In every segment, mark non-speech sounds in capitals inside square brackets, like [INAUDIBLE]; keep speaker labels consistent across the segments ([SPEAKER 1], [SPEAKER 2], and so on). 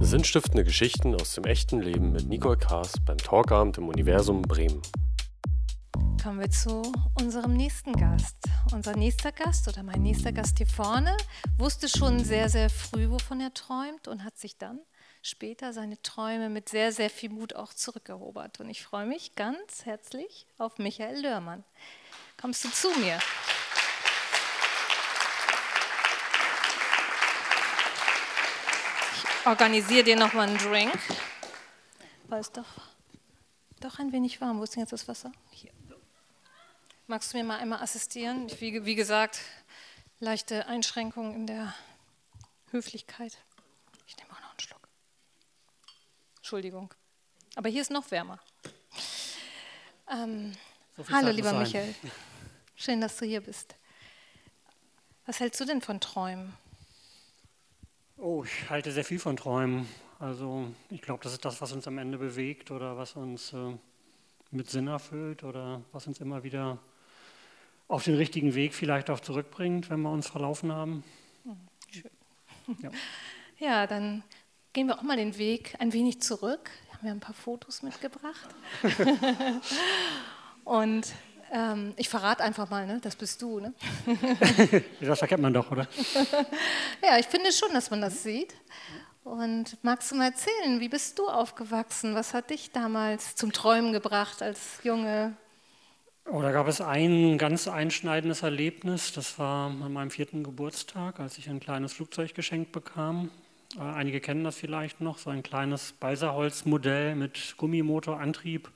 [SPEAKER 1] Sinnstiftende Geschichten aus dem echten Leben mit Nicole Kaas beim Talkabend im Universum Bremen.
[SPEAKER 2] Kommen wir zu unserem nächsten Gast. Unser nächster Gast oder mein nächster Gast hier vorne wusste schon sehr, sehr früh, wovon er träumt und hat sich dann später seine Träume mit sehr, sehr viel Mut auch zurückerobert. Und ich freue mich ganz herzlich auf Michael Lörmann. Kommst du zu mir? Ich organisiere dir nochmal einen Drink. Weil es doch, doch ein wenig warm. Wo ist denn jetzt das Wasser? Hier. Magst du mir mal einmal assistieren? Ich, wie, wie gesagt, leichte Einschränkungen in der Höflichkeit. Ich nehme auch noch einen Schluck. Entschuldigung. Aber hier ist noch wärmer. Ähm, so hallo, lieber. Michael. Schön, dass du hier bist. Was hältst du denn von Träumen?
[SPEAKER 3] Oh, ich halte sehr viel von Träumen. Also ich glaube, das ist das, was uns am Ende bewegt oder was uns äh, mit Sinn erfüllt oder was uns immer wieder auf den richtigen Weg vielleicht auch zurückbringt, wenn wir uns verlaufen haben.
[SPEAKER 2] Hm, schön. Ja. [LAUGHS] ja, dann gehen wir auch mal den Weg ein wenig zurück. Wir haben ja ein paar Fotos mitgebracht. [LAUGHS] [LAUGHS] Und ähm, ich verrate einfach mal, ne? das bist du. Ne? [LAUGHS]
[SPEAKER 3] das erkennt man doch, oder? [LAUGHS]
[SPEAKER 2] ja, ich finde schon, dass man das sieht. Und magst du mal erzählen, wie bist du aufgewachsen? Was hat dich damals zum Träumen gebracht als Junge?
[SPEAKER 3] Oh, da gab es ein ganz einschneidendes Erlebnis. Das war an meinem vierten Geburtstag, als ich ein kleines Flugzeug geschenkt bekam. Äh, einige kennen das vielleicht noch, so ein kleines Balsaholzmodell mit Gummimotorantrieb.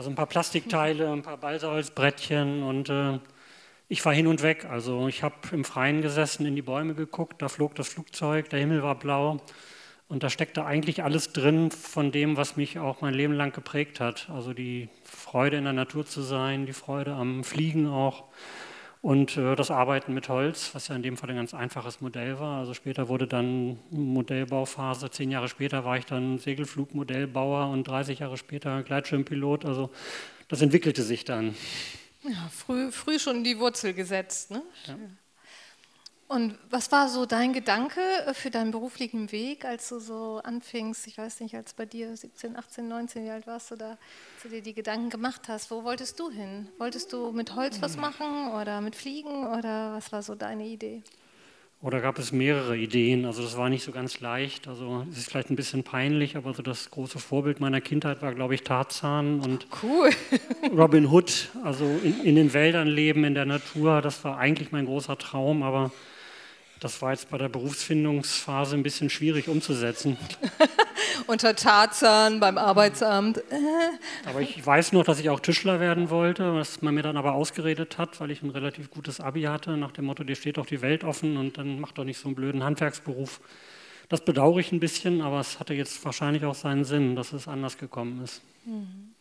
[SPEAKER 3] Also ein paar Plastikteile, ein paar Balsaholzbrettchen und äh, ich war hin und weg. Also ich habe im Freien gesessen, in die Bäume geguckt, da flog das Flugzeug, der Himmel war blau und da steckte eigentlich alles drin von dem, was mich auch mein Leben lang geprägt hat. Also die Freude in der Natur zu sein, die Freude am Fliegen auch und äh, das Arbeiten mit Holz, was ja in dem Fall ein ganz einfaches Modell war. Also später wurde dann Modellbauphase. Zehn Jahre später war ich dann Segelflugmodellbauer und 30 Jahre später Gleitschirmpilot. Also das entwickelte sich dann.
[SPEAKER 2] Ja, früh, früh schon die Wurzel gesetzt. Ne? Ja. Und was war so dein Gedanke äh, für deinen beruflichen Weg, als du so anfingst, ich weiß nicht, als bei dir 17, 18, 19, wie alt warst du da, als du dir die Gedanken gemacht hast, wo wolltest du hin? Wolltest du mit Holz was machen oder mit Fliegen oder was war so deine Idee?
[SPEAKER 3] Oder gab es mehrere Ideen? Also das war nicht so ganz leicht. Also es ist vielleicht ein bisschen peinlich, aber so das große Vorbild meiner Kindheit war, glaube ich, Tarzan und
[SPEAKER 2] cool. [LAUGHS]
[SPEAKER 3] Robin Hood. Also in, in den Wäldern leben, in der Natur. Das war eigentlich mein großer Traum, aber das war jetzt bei der Berufsfindungsphase ein bisschen schwierig umzusetzen. [LAUGHS]
[SPEAKER 2] Unter Tarzan beim Arbeitsamt. Äh.
[SPEAKER 3] aber ich weiß noch, dass ich auch Tischler werden wollte, was man mir dann aber ausgeredet hat, weil ich ein relativ gutes Abi hatte, nach dem Motto, dir steht doch die Welt offen und dann mach doch nicht so einen blöden Handwerksberuf. Das bedauere ich ein bisschen, aber es hatte jetzt wahrscheinlich auch seinen Sinn, dass es anders gekommen ist. Mhm.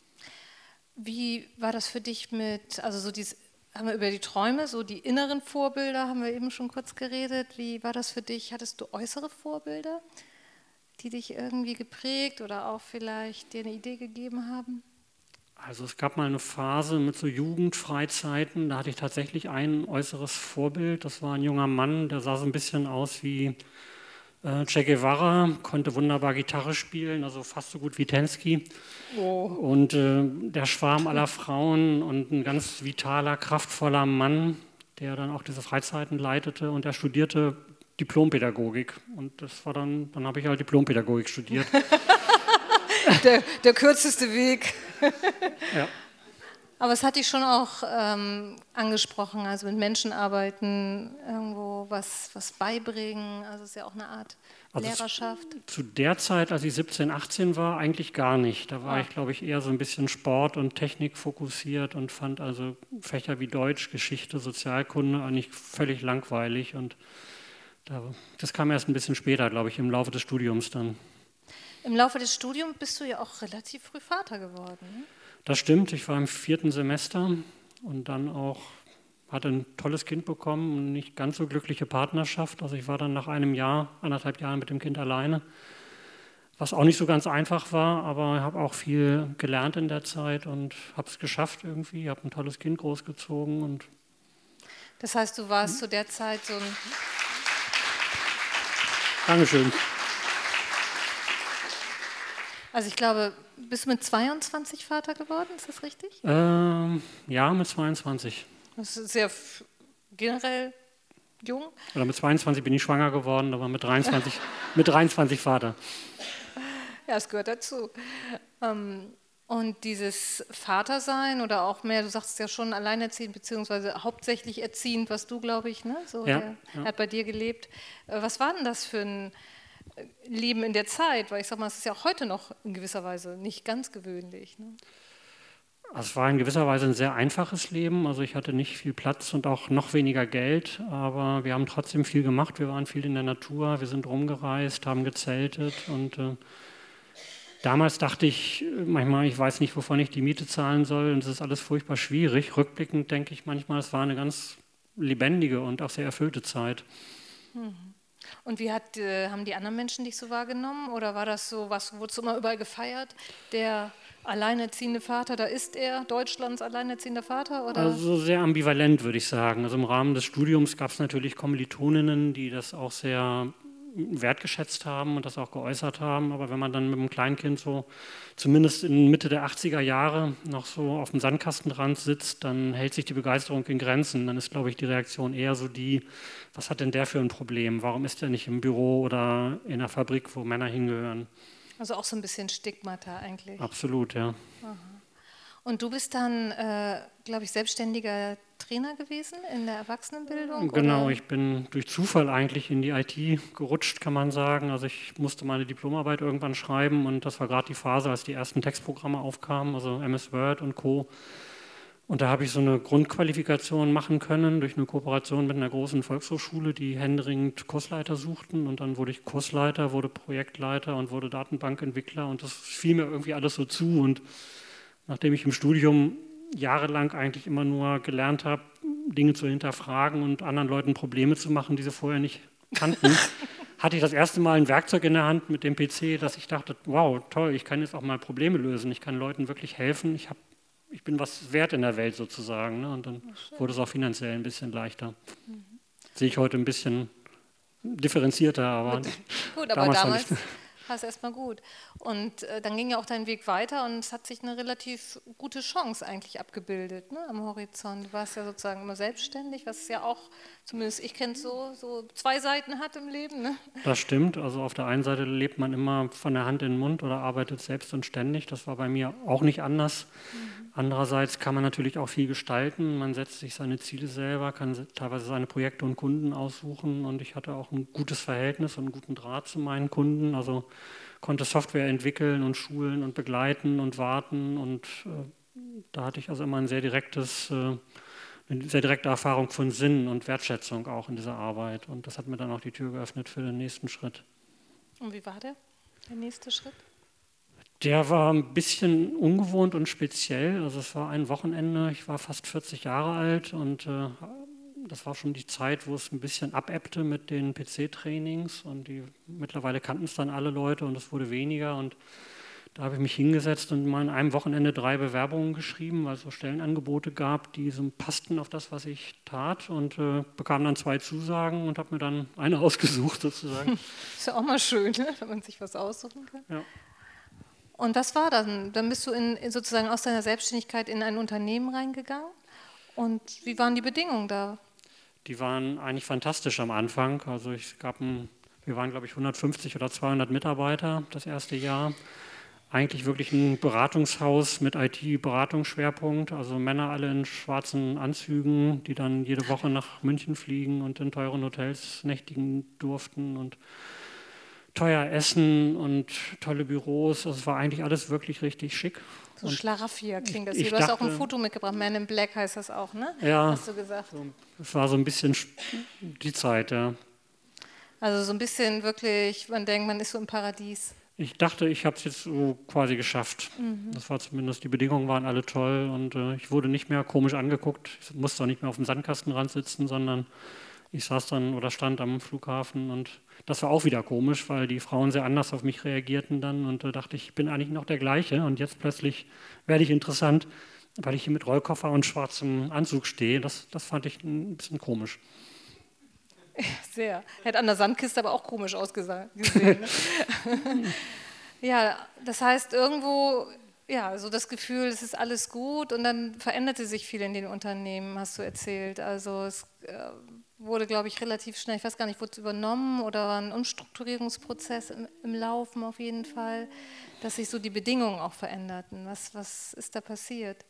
[SPEAKER 2] Wie war das für dich mit, also so dieses haben wir über die Träume, so die inneren Vorbilder, haben wir eben schon kurz geredet. Wie war das für dich? Hattest du äußere Vorbilder, die dich irgendwie geprägt oder auch vielleicht dir eine Idee gegeben haben?
[SPEAKER 3] Also es gab mal eine Phase mit so Jugendfreizeiten, da hatte ich tatsächlich ein äußeres Vorbild. Das war ein junger Mann, der sah so ein bisschen aus wie äh, che Guevara konnte wunderbar Gitarre spielen, also fast so gut wie Tensky. Oh. Und äh, der Schwarm aller Frauen und ein ganz vitaler, kraftvoller Mann, der dann auch diese Freizeiten leitete und er studierte Diplompädagogik. Und das war dann, dann habe ich halt Diplompädagogik studiert. [LAUGHS]
[SPEAKER 2] der, der kürzeste Weg. ja. Aber es hat dich schon auch ähm, angesprochen, also mit Menschen arbeiten, irgendwo was, was beibringen, also es ist ja auch eine Art also Lehrerschaft.
[SPEAKER 3] Zu, zu, der Zeit, als ich 17, 18 war, eigentlich gar nicht. Da war ja. ich, glaube ich, eher so ein bisschen Sport und Technik fokussiert und fand also Fächer wie Deutsch, Geschichte, Sozialkunde eigentlich völlig langweilig. Und da, das kam erst ein bisschen später, glaube ich, im Laufe des Studiums dann.
[SPEAKER 2] Im Laufe des Studiums bist du ja auch relativ früh Vater geworden. Ne?
[SPEAKER 3] Das stimmt, ich war im vierten Semester und dann auch hatte ein tolles Kind bekommen, eine nicht ganz so glückliche Partnerschaft. Also ich war dann nach einem Jahr, anderthalb Jahren mit dem Kind alleine, was auch nicht so ganz einfach war, aber ich habe auch viel gelernt in der Zeit und habe es geschafft irgendwie, Ich habe ein tolles Kind großgezogen und
[SPEAKER 2] das heißt, du warst hm? zu der Zeit so ein
[SPEAKER 3] Dankeschön.
[SPEAKER 2] Also ich glaube, bist du mit 22 Vater geworden, ist das richtig?
[SPEAKER 3] Ähm, ja, mit 22.
[SPEAKER 2] Das ist sehr generell jung.
[SPEAKER 3] Oder mit 22 bin ich schwanger geworden, aber mit 23, [LAUGHS] mit 23 Vater.
[SPEAKER 2] Ja, es gehört dazu. Ähm, und dieses Vatersein oder auch mehr, du sagst ja schon alleinerziehend, beziehungsweise hauptsächlich erziehend, was du, glaube ich, ne? So,
[SPEAKER 3] ja,
[SPEAKER 2] der
[SPEAKER 3] ja.
[SPEAKER 2] hat bei dir gelebt. Äh, was war denn das für ein Leben in der Zeit? Weil ich sag mal, es ist ja auch heute noch in gewisser Weise nicht ganz gewöhnlich. Ne?
[SPEAKER 3] Also es war in gewisser Weise ein sehr einfaches Leben. Also ich hatte nicht viel Platz und auch noch weniger Geld, aber wir haben trotzdem viel gemacht. Wir waren viel in der Natur, wir sind rumgereist, haben gezeltet und äh, Damals dachte ich manchmal, ich weiß nicht, wovon ich die Miete zahlen soll und es ist alles furchtbar schwierig. Rückblickend denke ich manchmal, es war eine ganz lebendige und auch sehr erfüllte Zeit.
[SPEAKER 2] Mhm. Und wie hat, äh, haben die anderen Menschen dich so wahrgenommen? Oder war das so, was wurde immer überall gefeiert? Der alleinerziehende Vater, da ist er, Deutschlands alleinerziehender Vater? Oder?
[SPEAKER 3] Also sehr ambivalent, würde ich sagen. Also im Rahmen des Studiums gab es natürlich Kommilitoninnen, die das auch sehr wertgeschätzt haben und das auch geäußert haben. Aber wenn man dann mit einem Kleinkind so zumindest in Mitte der 80er Jahre noch so auf dem Sandkastenrand sitzt, dann hält sich die Begeisterung in Grenzen. Dann ist, glaube ich, die Reaktion eher so die, was hat denn der für ein Problem? Warum ist er nicht im Büro oder in der Fabrik, wo Männer hingehören?
[SPEAKER 2] Also auch so ein bisschen Stigmata eigentlich.
[SPEAKER 3] Absolut, ja.
[SPEAKER 2] Aha. Und du bist dann, äh, glaube ich, selbstständiger Trainer gewesen in der Erwachsenenbildung?
[SPEAKER 3] Genau,
[SPEAKER 2] oder?
[SPEAKER 3] ich bin durch Zufall eigentlich in die IT gerutscht, kann man sagen. Also ich musste meine Diplomarbeit irgendwann schreiben und das war gerade die Phase, als die ersten Textprogramme aufkamen, also MS Word und Co. Und da habe ich so eine Grundqualifikation machen können durch eine Kooperation mit einer großen Volkshochschule, die händeringend Kursleiter suchten. Und dann wurde ich Kursleiter, wurde Projektleiter und wurde Datenbankentwickler. Und das fiel mir irgendwie alles so zu. Und nachdem ich im Studium jahrelang eigentlich immer nur gelernt habe, Dinge zu hinterfragen und anderen Leuten Probleme zu machen, die sie vorher nicht kannten, [LAUGHS] hatte ich das erste Mal ein Werkzeug in der Hand mit dem PC, dass ich dachte, wow, toll, ich kann jetzt auch mal Probleme lösen, ich kann Leuten wirklich helfen, ich, hab, ich bin was wert in der Welt sozusagen. Ne? Und dann wurde es auch finanziell ein bisschen leichter. Mhm. Sehe ich heute ein bisschen differenzierter, aber
[SPEAKER 2] Gut, [LAUGHS] aber damals, es erstmal gut. Und äh, dann ging ja auch dein Weg weiter und es hat sich eine relativ gute Chance eigentlich abgebildet ne, am Horizont. Du warst ja sozusagen immer selbstständig, was ja auch, zumindest ich kenne es so, so zwei Seiten hat im Leben. Ne?
[SPEAKER 3] Das stimmt. Also auf der einen Seite lebt man immer von der Hand in den Mund oder arbeitet selbst und ständig. Das war bei mir auch nicht anders. Mhm. Andererseits kann man natürlich auch viel gestalten. Man setzt sich seine Ziele selber, kann teilweise seine Projekte und Kunden aussuchen. Und ich hatte auch ein gutes Verhältnis und einen guten Draht zu meinen Kunden. Also konnte Software entwickeln und schulen und begleiten und warten. Und äh, da hatte ich also immer ein sehr direktes, äh, eine sehr direkte Erfahrung von Sinn und Wertschätzung auch in dieser Arbeit. Und das hat mir dann auch die Tür geöffnet für den nächsten Schritt.
[SPEAKER 2] Und wie war der, der nächste Schritt?
[SPEAKER 3] Der war ein bisschen ungewohnt und speziell. Also es war ein Wochenende, ich war fast 40 Jahre alt und äh, das war schon die Zeit, wo es ein bisschen abebbte mit den PC-Trainings und die mittlerweile kannten es dann alle Leute und es wurde weniger und da habe ich mich hingesetzt und mal an einem Wochenende drei Bewerbungen geschrieben, weil es so Stellenangebote gab, die so passten auf das, was ich tat und äh, bekam dann zwei Zusagen und habe mir dann eine [LAUGHS] ausgesucht sozusagen.
[SPEAKER 2] Ist ja auch mal schön, ne? wenn man sich was aussuchen kann.
[SPEAKER 3] Ja.
[SPEAKER 2] Und was war dann? Dann bist du in, sozusagen aus deiner Selbstständigkeit in ein Unternehmen reingegangen. Und wie waren die Bedingungen da?
[SPEAKER 3] die waren eigentlich fantastisch am Anfang. Also ich gab ein, wir waren, glaube ich, 150 oder 200 Mitarbeiter das erste Jahr. Eigentlich wirklich ein Beratungshaus mit IT-Beratungsschwerpunkt, also Männer alle in schwarzen Anzügen, die dann jede Woche nach München fliegen und in teuren Hotels nächtigen durften und teuer essen und tolle Büros. Also es war eigentlich alles wirklich richtig schick.
[SPEAKER 2] So Schlaraffia klingt das hier. Du hast auch ein Foto mitgebracht, Man in Black heißt das auch, ne?
[SPEAKER 3] Ja.
[SPEAKER 2] Hast du gesagt.
[SPEAKER 3] Es war so ein bisschen die Zeit, ja.
[SPEAKER 2] Also so ein bisschen wirklich, man denkt, man ist so im Paradies.
[SPEAKER 3] Ich dachte, ich habe es jetzt so quasi geschafft. Mhm. Das war zumindest, die Bedingungen waren alle toll und äh, ich wurde nicht mehr komisch angeguckt. Ich musste auch nicht mehr auf dem Sandkastenrand sitzen, sondern ich saß dann oder stand am Flughafen und das war auch wieder komisch, weil die Frauen sehr anders auf mich reagierten dann und da dachte ich, ich bin eigentlich noch der gleiche und jetzt plötzlich werde ich interessant, weil ich hier mit Rollkoffer und schwarzem Anzug stehe. Das, das fand ich ein bisschen komisch. [LAUGHS]
[SPEAKER 2] Sehr. Hätte an der Sandkiste aber auch komisch ausgesehen. [LAUGHS] Ne? [LAUGHS] Ja, das heißt irgendwo, ja, so das Gefühl, es ist alles gut und dann veränderte sich viel in den Unternehmen, hast du erzählt. Also es äh, wurde, glaube ich, relativ schnell, ich weiß gar nicht, wurde es übernommen oder war ein Umstrukturierungsprozess im, im, Laufen auf jeden Fall, dass sich so die Bedingungen auch veränderten. Was, was ist da passiert?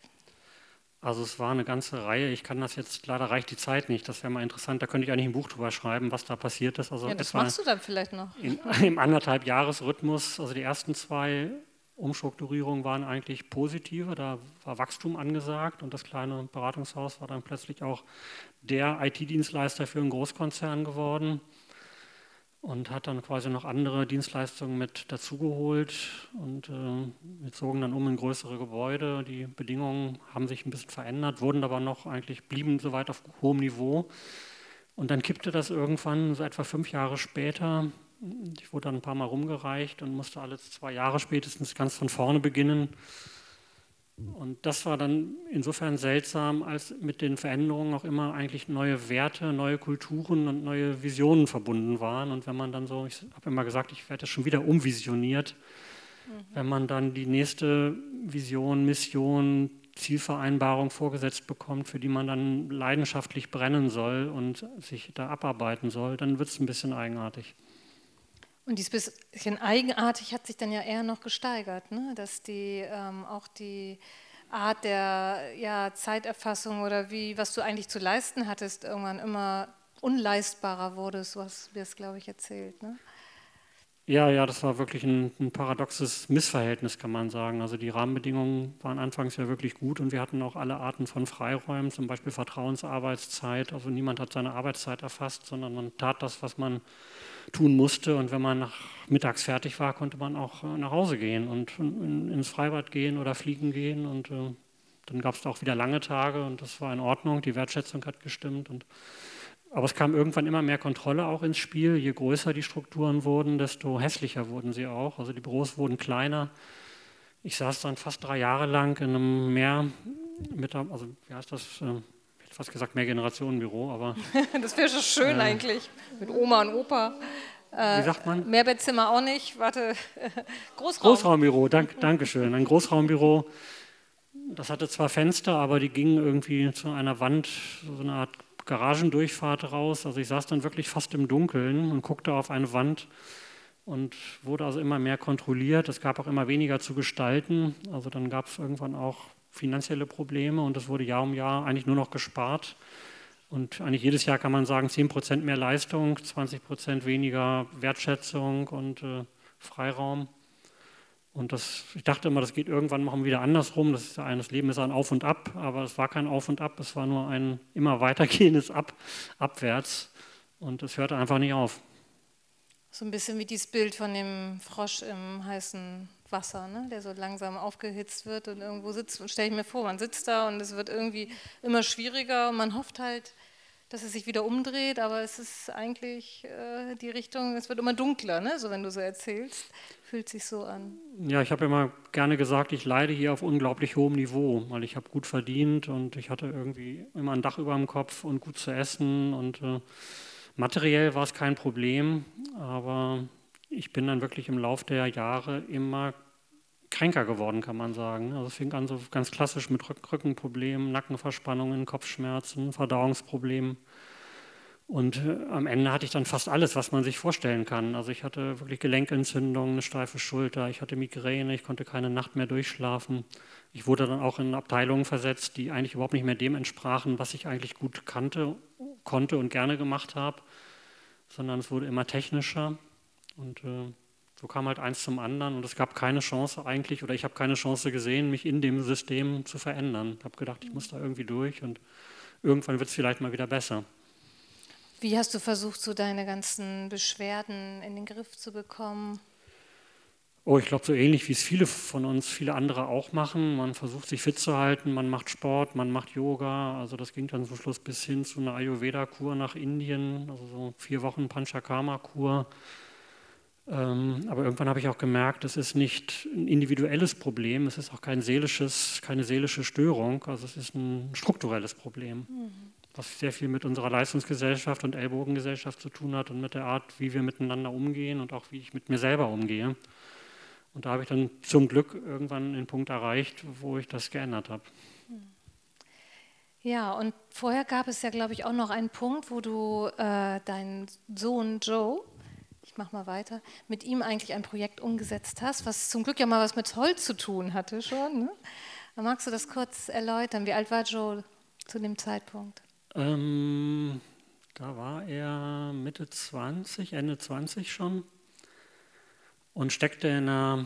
[SPEAKER 3] Also es war eine ganze Reihe. Ich kann das jetzt, leider reicht die Zeit nicht. Das wäre mal interessant. Da könnte ich eigentlich ein Buch drüber schreiben, was da passiert ist.
[SPEAKER 2] Also ja, das machst du dann vielleicht noch.
[SPEAKER 3] In, [LAUGHS] Im anderthalb Jahresrhythmus. Also die ersten zwei Umstrukturierungen waren eigentlich positive. Da war Wachstum angesagt und das kleine Beratungshaus war dann plötzlich auch der IT-Dienstleister für einen Großkonzern geworden und hat dann quasi noch andere Dienstleistungen mit dazugeholt und äh, wir zogen dann um in größere Gebäude. Die Bedingungen haben sich ein bisschen verändert, wurden aber noch eigentlich, blieben soweit auf hohem Niveau. Und dann kippte das irgendwann, so etwa fünf Jahre später. Ich wurde dann ein paar Mal rumgereicht und musste alle zwei Jahre spätestens ganz von vorne beginnen. Und das war dann insofern seltsam, als mit den Veränderungen auch immer eigentlich neue Werte, neue Kulturen und neue Visionen verbunden waren. Und wenn man dann so, ich habe immer gesagt, ich werde schon wieder umvisioniert, mhm. wenn man dann die nächste Vision, Mission, Zielvereinbarung vorgesetzt bekommt, für die man dann leidenschaftlich brennen soll und sich da abarbeiten soll, dann wird es ein bisschen eigenartig.
[SPEAKER 2] Und dieses bisschen eigenartig hat sich dann ja eher noch gesteigert, ne? dass die ähm, auch die Art der ja, Zeiterfassung oder wie, was du eigentlich zu leisten hattest, irgendwann immer unleistbarer wurde, so hast du es, glaube ich, erzählt. Ne?
[SPEAKER 3] Ja, ja, das war wirklich ein, ein, paradoxes Missverhältnis, kann man sagen. Also die Rahmenbedingungen waren anfangs ja wirklich gut und wir hatten auch alle Arten von Freiräumen, zum Beispiel Vertrauensarbeitszeit. Also niemand hat seine Arbeitszeit erfasst, sondern man tat das, was man tun musste. Und wenn man nach mittags fertig war, konnte man auch äh, nach Hause gehen und ins Freibad gehen oder fliegen gehen. Und äh, dann gab es auch wieder lange Tage und das war in Ordnung. Die Wertschätzung hat gestimmt. Und, aber es kam irgendwann immer mehr Kontrolle auch ins Spiel. Je größer die Strukturen wurden, desto hässlicher wurden sie auch. Also die Büros wurden kleiner. Ich saß dann fast drei Jahre lang in einem mehr, mit, also wie heißt das, äh, fast gesagt Mehrgenerationenbüro, aber. [LAUGHS]
[SPEAKER 2] das wäre schon schön äh, eigentlich, mit Oma und Opa.
[SPEAKER 3] Äh, Wie sagt man?
[SPEAKER 2] Mehrbettzimmer auch nicht, warte, [LAUGHS]
[SPEAKER 3] Großraum. Großraumbüro, dank, Dankeschön. Ein Großraumbüro, das hatte zwar Fenster, aber die gingen irgendwie zu einer Wand, so eine Art Garagendurchfahrt raus. Also ich saß dann wirklich fast im Dunkeln und guckte auf eine Wand und wurde also immer mehr kontrolliert. Es gab auch immer weniger zu gestalten. Also dann gab es irgendwann auch finanzielle Probleme und es wurde Jahr um Jahr eigentlich nur noch gespart. Und eigentlich jedes Jahr kann man sagen, 10 Prozent mehr Leistung, 20 Prozent weniger Wertschätzung und äh, Freiraum. Und das, ich dachte immer, das geht irgendwann machen wieder andersrum. Das, ist ein, das Leben ist ein Auf und Ab, aber es war kein Auf und Ab, es war nur ein immer weitergehendes Ab, Abwärts. Und es hörte einfach nicht auf.
[SPEAKER 2] So ein bisschen wie dieses Bild von dem Frosch im heißen Wasser, ne? der so langsam aufgehitzt wird und irgendwo sitzt. Und stelle ich mir vor, man sitzt da und es wird irgendwie immer schwieriger und man hofft halt, dass es sich wieder umdreht, aber es ist eigentlich äh, die Richtung, es wird immer dunkler, ne? so wenn du so erzählst, fühlt sich so an.
[SPEAKER 3] Ja, ich habe immer gerne gesagt, ich leide hier auf unglaublich hohem Niveau, weil ich habe gut verdient und ich hatte irgendwie immer ein Dach über dem Kopf und gut zu essen und äh, materiell war es kein Problem, aber ich bin dann wirklich im Laufe der Jahre immer kränker geworden, kann man sagen. Also es fing an so ganz klassisch mit Rückenproblemen, Nackenverspannungen, Kopfschmerzen, Verdauungsproblemen. Und äh, am Ende hatte ich dann fast alles, was man sich vorstellen kann. Also ich hatte wirklich Gelenkentzündungen, eine steife Schulter, ich hatte Migräne, ich konnte keine Nacht mehr durchschlafen. Ich wurde dann auch in Abteilungen versetzt, die eigentlich überhaupt nicht mehr dem entsprachen, was ich eigentlich gut kannte, konnte und gerne gemacht habe, sondern es wurde immer technischer. Und äh, so kam halt eins zum anderen und es gab keine Chance eigentlich, oder ich habe keine Chance gesehen, mich in dem System zu verändern. Ich habe gedacht, ich muss da irgendwie durch und irgendwann wird es vielleicht mal wieder besser.
[SPEAKER 2] Wie hast du versucht, so deine ganzen Beschwerden in den Griff zu bekommen?
[SPEAKER 3] Oh, ich glaube, so ähnlich wie es viele von uns, viele andere auch machen. Man versucht sich fit zu halten, man macht Sport, man macht Yoga. Also das ging dann zum Schluss bis hin zu einer Ayurveda-Kur nach Indien, also so vier Wochen Panchakarma-Kur. Ähm, aber irgendwann habe ich auch gemerkt, es ist nicht ein individuelles Problem, es ist auch kein seelisches, keine seelische Störung, also es ist ein strukturelles Problem, mhm. was sehr viel mit unserer Leistungsgesellschaft und Ellbogengesellschaft zu tun hat und mit der Art, wie wir miteinander umgehen und auch wie ich mit mir selber umgehe. Und da habe ich dann zum Glück irgendwann den Punkt erreicht, wo ich das geändert habe.
[SPEAKER 2] Ja, und vorher gab es ja, glaube ich, auch noch einen Punkt, wo du äh, deinen Sohn Joe, ich mache mal weiter, mit ihm eigentlich ein Projekt umgesetzt hast, was zum Glück ja mal was mit Holz zu tun hatte schon. Ne? Magst du das kurz erläutern? Wie alt war Joe zu dem Zeitpunkt?
[SPEAKER 3] Ähm, da war er Mitte 20, Ende 20 schon und steckte in einer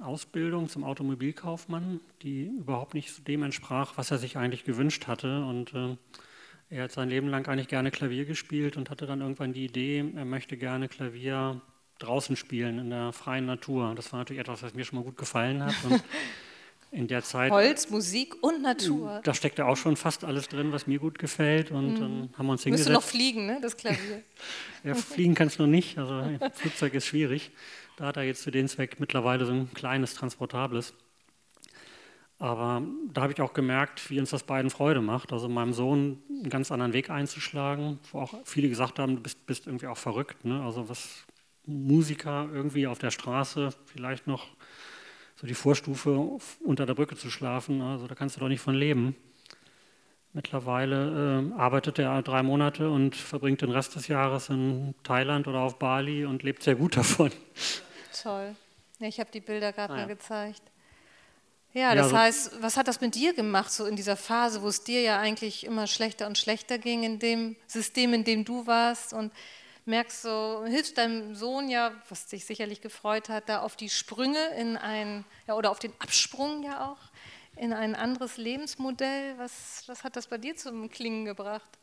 [SPEAKER 3] Ausbildung zum Automobilkaufmann, die überhaupt nicht dem entsprach, was er sich eigentlich gewünscht hatte. Und äh, er hat sein Leben lang eigentlich gerne Klavier gespielt und hatte dann irgendwann die Idee, er möchte gerne Klavier draußen spielen, in der freien Natur. Das war natürlich etwas, was mir schon mal gut gefallen hat. Und [LAUGHS] in der Zeit.
[SPEAKER 2] Holz, Musik und Natur.
[SPEAKER 3] Da steckte auch schon fast alles drin, was mir gut gefällt. Und mhm. dann haben wir uns hingesetzt.
[SPEAKER 2] Müsste noch fliegen, ne, das Klavier. [LAUGHS]
[SPEAKER 3] ja, fliegen kannst du noch nicht. Also [LAUGHS] Flugzeug ist schwierig. Da hat er jetzt für den Zweck mittlerweile so ein kleines, transportables. Aber da habe ich auch gemerkt, wie uns das beiden Freude macht. Also meinem Sohn einen ganz anderen Weg einzuschlagen, wo auch viele gesagt haben, du bist, bist irgendwie auch verrückt. Ne? Also was Musiker irgendwie auf der Straße vielleicht noch so die Vorstufe unter der Brücke zu schlafen, also da kannst du doch nicht von leben. Mittlerweile äh, arbeitet er drei Monate und verbringt den Rest des Jahres in Thailand oder auf Bali und lebt sehr gut [LAUGHS] davon.
[SPEAKER 2] Toll. Ja, ich habe die Bilder gerade ah, mal gezeigt. Ja, das ja, heißt, was hat das mit dir gemacht, so in dieser Phase, wo es dir ja eigentlich immer schlechter und schlechter ging, in dem System, in dem du warst? Und merkst so, hilfst deinem Sohn ja, was dich sicherlich gefreut hat, da auf die Sprünge in ein, ja, oder auf den Absprung ja auch, in ein anderes Lebensmodell. Was, was hat das bei dir zum Klingen gebracht?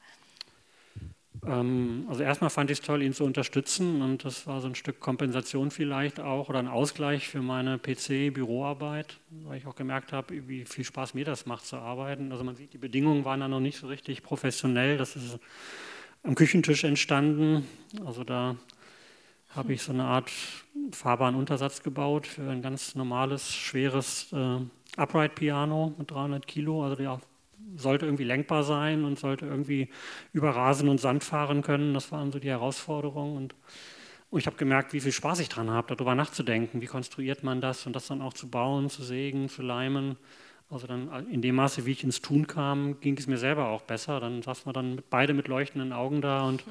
[SPEAKER 3] Ähm, also erstmal fand ich es toll, ihn zu unterstützen und das war so ein Stück Kompensation vielleicht auch oder ein Ausgleich für meine PC-Büroarbeit, weil ich auch gemerkt habe, wie viel Spaß mir das macht zu arbeiten. Also man sieht, die Bedingungen waren da noch nicht so richtig professionell. Das ist am Küchentisch entstanden. Also da habe ich so eine Art fahrbaren Untersatz gebaut für ein ganz normales, schweres äh, Upright Piano mit 300 Kilo. Also der sollte irgendwie lenkbar sein und sollte irgendwie über Rasen und Sand fahren können. Das waren so die Herausforderungen. Und, und ich habe gemerkt, wie viel Spaß ich dran habe, darüber nachzudenken. Wie konstruiert man das und das dann auch zu bauen, zu sägen, zu leimen. Also dann äh, in dem Maße, wie ich ins Tun kam, ging es mir selber auch besser. Dann saßen wir dann mit, beide mit leuchtenden Augen da und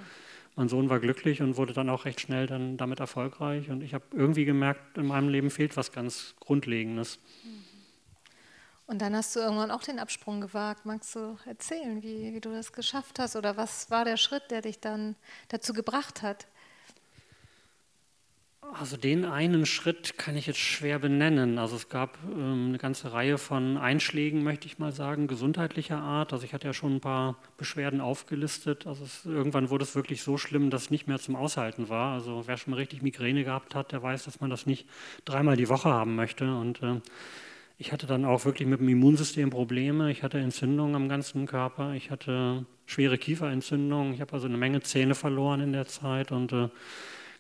[SPEAKER 3] mein Sohn war glücklich und wurde dann auch recht schnell dann damit erfolgreich. Und ich habe irgendwie gemerkt, in meinem Leben fehlt was ganz Grundlegendes.
[SPEAKER 2] Und dann hast du irgendwann auch den Absprung gewagt. Magst du erzählen, wie, wie du das geschafft hast? Oder was war der Schritt, der dich dann dazu gebracht hat?
[SPEAKER 3] Also den einen Schritt kann ich jetzt schwer benennen. Also es gab ähm, eine ganze Reihe von Einschlägen, möchte ich mal sagen, gesundheitlicher Art. Also ich hatte ja schon ein paar Beschwerden aufgelistet. Also es, irgendwann wurde es wirklich so schlimm, dass es nicht mehr zum Aushalten war. Also wer schon mal richtig Migräne gehabt hat, der weiß, dass man das nicht dreimal die Woche haben möchte. Und äh, ich hatte dann auch wirklich mit dem Immunsystem Probleme. Ich hatte Entzündungen am ganzen Körper. Ich hatte schwere Kieferentzündungen. Ich habe also eine Menge Zähne verloren in der Zeit und äh,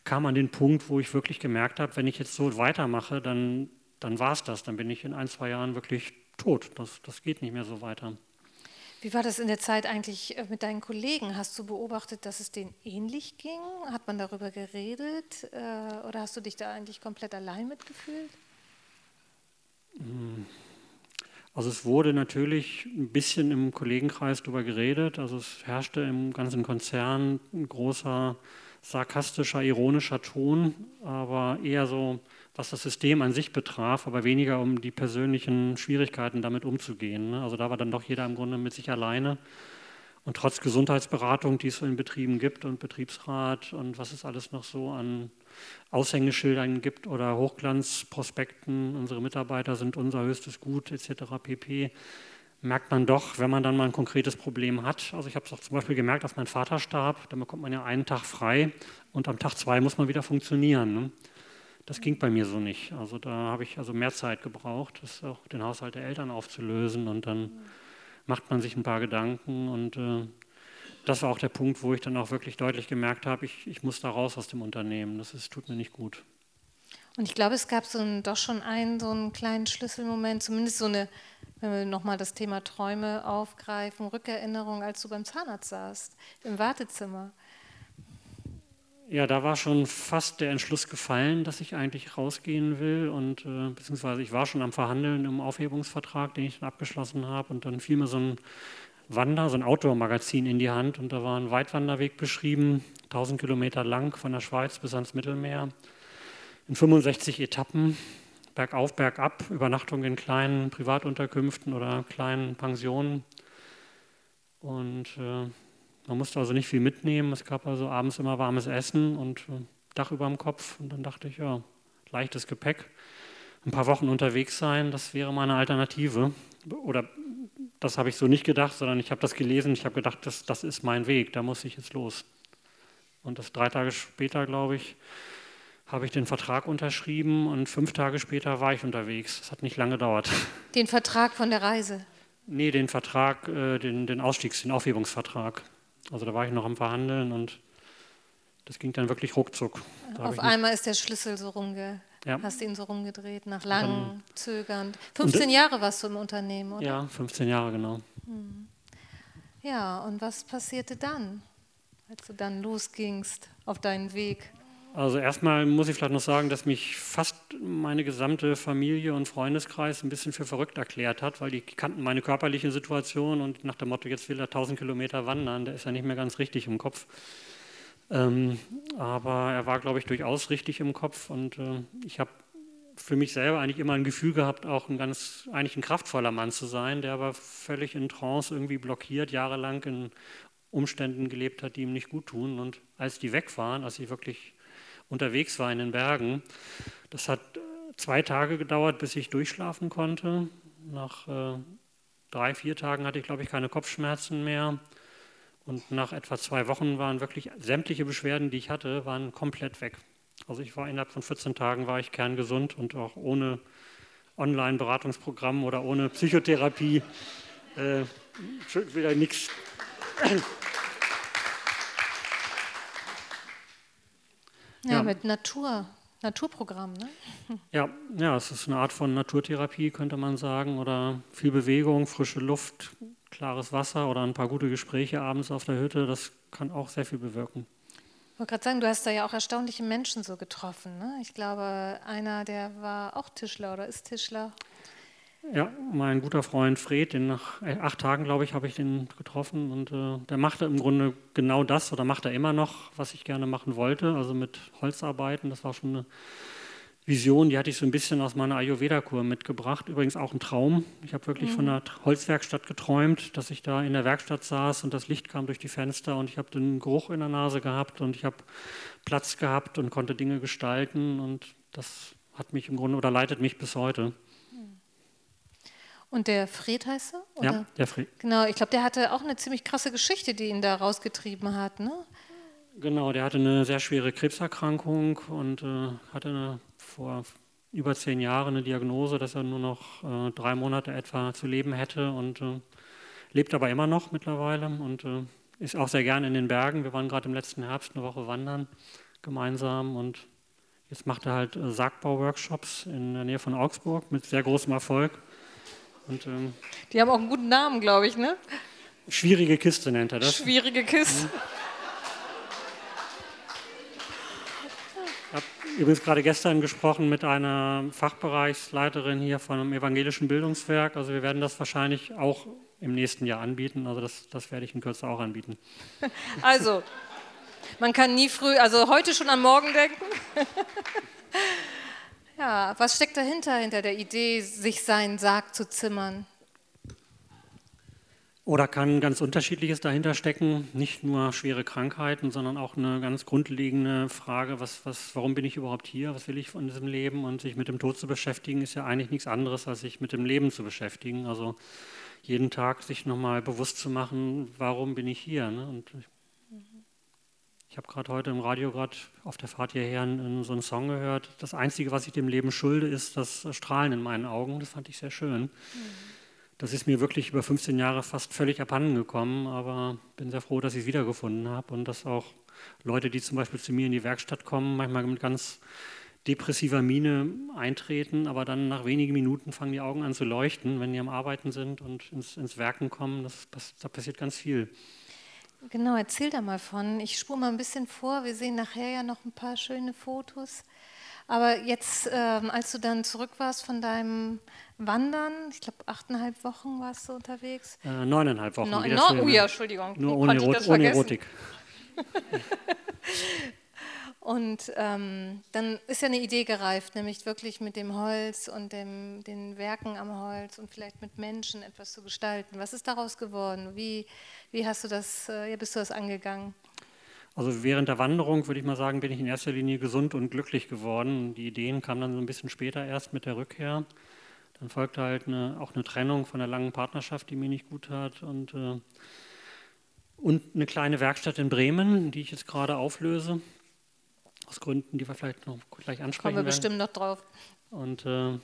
[SPEAKER 3] kam an den Punkt, wo ich wirklich gemerkt habe, wenn ich jetzt so weitermache, dann, dann war es das. Dann bin ich in ein, zwei Jahren wirklich tot. Das, das geht nicht mehr so weiter.
[SPEAKER 2] Wie war das in der Zeit eigentlich äh, mit deinen Kollegen? Hast du beobachtet, dass es denen ähnlich ging? Hat man darüber geredet? Äh, oder hast du dich da eigentlich komplett allein mitgefühlt?
[SPEAKER 3] Hm. Also es wurde natürlich ein bisschen im Kollegenkreis darüber geredet. Also es herrschte im ganzen Konzern ein großer sarkastischer, ironischer Ton, aber eher so, was das System an sich betraf, aber weniger um die persönlichen Schwierigkeiten damit umzugehen. Ne? Also da war dann doch jeder im Grunde mit sich alleine. Und trotz Gesundheitsberatung, die es in Betrieben gibt und Betriebsrat und was es alles noch so an Aushängeschildern gibt oder Hochglanzprospekten, unsere Mitarbeiter sind unser höchstes Gut etc. pp merkt man doch, wenn man dann mal ein konkretes Problem hat. Also ich habe es auch zum Beispiel gemerkt, dass mein Vater starb, dann bekommt man ja einen Tag frei und am Tag zwei muss man wieder funktionieren. Ne? Das ging bei mir so nicht. Also da habe ich also mehr Zeit gebraucht, das auch den Haushalt der Eltern aufzulösen und dann macht man sich ein paar Gedanken und äh, das war auch der Punkt, wo ich dann auch wirklich deutlich gemerkt habe, ich, ich muss da raus aus dem Unternehmen. Das ist, tut mir nicht gut.
[SPEAKER 2] Und ich glaube, es gab so ein, doch schon einen so einen kleinen Schlüsselmoment, zumindest so eine wenn wir nochmal das Thema Träume aufgreifen, Rückerinnerung, als du beim Zahnarzt saßt, im Wartezimmer.
[SPEAKER 3] Ja, da war schon fast der Entschluss gefallen, dass ich eigentlich rausgehen will. Und äh, beziehungsweise ich war schon am Verhandeln im Aufhebungsvertrag, den ich dann abgeschlossen habe. Und dann fiel mir so ein Wander, so ein Outdoor-Magazin in die Hand. Und da war ein Weitwanderweg beschrieben, 1000 Kilometer lang von der Schweiz bis ans Mittelmeer, in 65 Etappen, bergauf, bergab, Übernachtung in kleinen Privatunterkünften oder kleinen Pensionen. Und äh, man musste also nicht viel mitnehmen. Es gab also abends immer warmes Essen und äh, Dach über dem Kopf. Und dann dachte ich, ja, leichtes Gepäck. Ein paar Wochen unterwegs sein, das wäre meine Alternative. Oder das habe ich so nicht gedacht, sondern ich habe das gelesen. Ich habe gedacht, das, das ist mein Weg, da muss ich jetzt los. Und das drei Tage später, glaube ich, habe ich den Vertrag unterschrieben und fünf Tage später war ich unterwegs. Das hat nicht lange gedauert.
[SPEAKER 2] Den Vertrag von der Reise?
[SPEAKER 3] Nee, den Vertrag, äh, den, den Ausstiegs-, den Aufhebungsvertrag. Also da war ich noch am Verhandeln und das ging dann wirklich ruckzuck.
[SPEAKER 2] Da Auf einmal ist der Schlüssel so rumge... Ja. Hast ihn so rumgedreht, nach langem Zögern. 15 und, Jahre warst du im Unternehmen, oder?
[SPEAKER 3] Ja, 15 Jahre, genau.
[SPEAKER 2] Hm. Ja, und was passierte dann, als du dann losgingst auf deinen Weg?
[SPEAKER 3] Also erstmal muss ich vielleicht noch sagen, dass mich fast meine gesamte Familie und Freundeskreis ein bisschen für verrückt erklärt hat, weil die kannten meine körperliche Situation und nach dem Motto, jetzt will er 1000 Kilometer wandern, der ist ja nicht mehr ganz richtig im Kopf. Ähm, aber er war, glaube ich, durchaus richtig im Kopf und äh, ich habe für mich selber eigentlich immer ein Gefühl gehabt, auch ein ganz, eigentlich ein kraftvoller Mann zu sein, der aber völlig in Trance irgendwie blockiert, jahrelang in Umständen gelebt hat, die ihm nicht gut tun. Und als die weg waren, als ich wirklich unterwegs war in den Bergen. Das hat äh, zwei Tage gedauert, bis ich durchschlafen konnte. Nach äh, drei, vier Tagen hatte ich, glaube ich, keine Kopfschmerzen mehr. Und nach etwa zwei Wochen waren wirklich sämtliche Beschwerden, die ich hatte, waren komplett weg. Also ich war innerhalb von 14 Tagen war ich kerngesund und auch ohne Online-Beratungsprogramm oder ohne Psychotherapie äh, wieder nichts
[SPEAKER 2] Ja, mit Natur, Naturprogramm, ne? [LAUGHS]
[SPEAKER 3] Ja, ja, es ist eine Art von Naturtherapie, könnte man sagen, oder viel Bewegung, frische Luft, klares Wasser oder ein paar gute Gespräche abends auf der Hütte, das kann auch sehr viel bewirken.
[SPEAKER 2] Ich wollte gerade sagen, du hast da ja auch erstaunliche Menschen so getroffen. Ne? Ich glaube, einer, der war auch Tischler oder ist Tischler.
[SPEAKER 3] Ja, mein guter Freund Fred, den nach acht Tagen, glaube ich, habe ich den getroffen und äh, der machte im Grunde genau das oder macht er immer noch, was ich gerne machen wollte, also mit Holzarbeiten. Das war schon eine Vision, die hatte ich so ein bisschen aus meiner Ayurveda-Kur mitgebracht. Übrigens auch ein Traum. Ich habe wirklich mhm. von einer Holzwerkstatt geträumt, dass ich da in der Werkstatt saß und das Licht kam durch die Fenster und ich habe den Geruch in der Nase gehabt und ich habe Platz gehabt und konnte Dinge gestalten und das hat mich im Grunde oder leitet mich bis heute.
[SPEAKER 2] Und der Fred heißt er?
[SPEAKER 3] Oder? Ja, der Fred.
[SPEAKER 2] Genau, ich glaube, der hatte auch eine ziemlich krasse Geschichte, die ihn da rausgetrieben hat, ne?
[SPEAKER 3] Genau, der hatte eine sehr schwere Krebserkrankung und äh, hatte eine, vor über zehn Jahren eine Diagnose, dass er nur noch äh, drei Monate etwa zu leben hätte und äh, lebt aber immer noch mittlerweile und äh, ist auch sehr gern in den Bergen. Wir waren gerade im letzten Herbst eine Woche wandern gemeinsam und jetzt macht er halt äh, Sargbau-Workshops in der Nähe von Augsburg mit sehr großem Erfolg.
[SPEAKER 2] Und, ähm, die haben auch einen guten Namen, glaube ich, ne?
[SPEAKER 3] Schwierige Kiste nennt er das.
[SPEAKER 2] Schwierige Kiste.
[SPEAKER 3] Ich habe übrigens gerade gestern gesprochen mit einer Fachbereichsleiterin hier von einem evangelischen Bildungswerk. Also wir werden das wahrscheinlich auch im nächsten Jahr anbieten. Also das, das werde ich in Kürze auch anbieten. [LAUGHS]
[SPEAKER 2] Also, man kann nie früh, also heute schon am Morgen denken. [LAUGHS] Ja, was steckt dahinter, hinter der Idee, sich seinen Sarg zu zimmern?
[SPEAKER 3] Oder kann ganz unterschiedliches dahinter stecken, nicht nur schwere Krankheiten, sondern auch eine ganz grundlegende Frage, was, was, warum bin ich überhaupt hier, was will ich von diesem Leben und sich mit dem Tod zu beschäftigen, ist ja eigentlich nichts anderes, als sich mit dem Leben zu beschäftigen. Also jeden Tag sich nochmal bewusst zu machen, warum bin ich hier. Ne? Und ich ich habe gerade heute im Radio gerade auf der Fahrt hierher einen, so einen Song gehört. Das Einzige, was ich dem Leben schulde, ist das Strahlen in meinen Augen. Das fand ich sehr schön. Mhm. Das ist mir wirklich über 15 Jahre fast völlig abhanden gekommen, aber bin sehr froh, dass ich es wiedergefunden habe und dass auch Leute, die zum Beispiel zu mir in die Werkstatt kommen, manchmal mit ganz depressiver Miene eintreten, aber dann nach wenigen Minuten fangen die Augen an zu leuchten, wenn die am Arbeiten sind und ins, ins Werken kommen. Das, das, da passiert ganz viel.
[SPEAKER 2] Genau, erzähl da mal von. Ich spule mal ein bisschen vor. Wir sehen nachher ja noch ein paar schöne Fotos. Aber jetzt, ähm, als du dann zurück warst von deinem Wandern, ich glaube achteinhalb Wochen warst du unterwegs.
[SPEAKER 3] Äh, neuneinhalb Wochen.
[SPEAKER 2] No, no, oh ja, Entschuldigung.
[SPEAKER 3] Nur ohne, Erot ohne Erotik. [LAUGHS]
[SPEAKER 2] Und ähm, dann ist ja eine Idee gereift, nämlich wirklich mit dem Holz und dem, den Werken am Holz und vielleicht mit Menschen etwas zu gestalten. Was ist daraus geworden? Wie, wie hast du das, äh, bist du das angegangen?
[SPEAKER 3] Also während der Wanderung würde ich mal sagen, bin ich in erster Linie gesund und glücklich geworden. Die Ideen kamen dann so ein bisschen später erst mit der Rückkehr. Dann folgte halt eine, auch eine Trennung von der langen Partnerschaft, die mir nicht gut tat. Und, äh, und eine kleine Werkstatt in Bremen, die ich jetzt gerade auflöse aus Gründen, die wir vielleicht noch gleich ansprechen
[SPEAKER 2] Kommen wir bestimmt noch drauf.
[SPEAKER 3] Und äh,